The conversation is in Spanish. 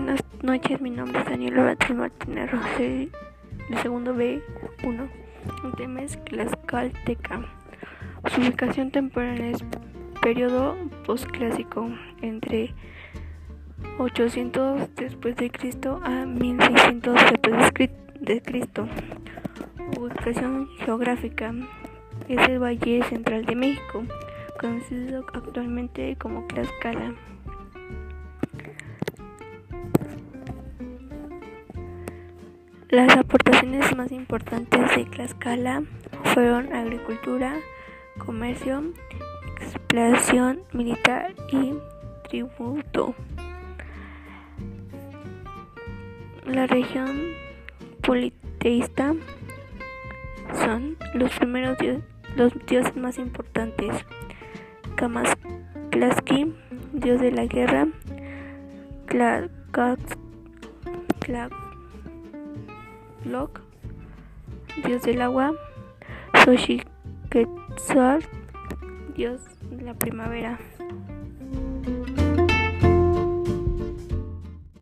noches, mi nombre es Daniel Beatriz Martínez Rosé, de segundo B1. El tema es Tlaxcalteca. Su ubicación temporal es periodo postclásico, entre 800 después de Cristo a 1600 después de Cristo. Ubicación geográfica es el Valle Central de México, conocido actualmente como Tlaxcala. Las aportaciones más importantes de Tlaxcala fueron agricultura, comercio, exploración militar y tributo. La región politeísta son los primeros dioses, los dioses más importantes. Kamasklaski, dios de la guerra, Dios del agua, Xochitl, dios de la primavera.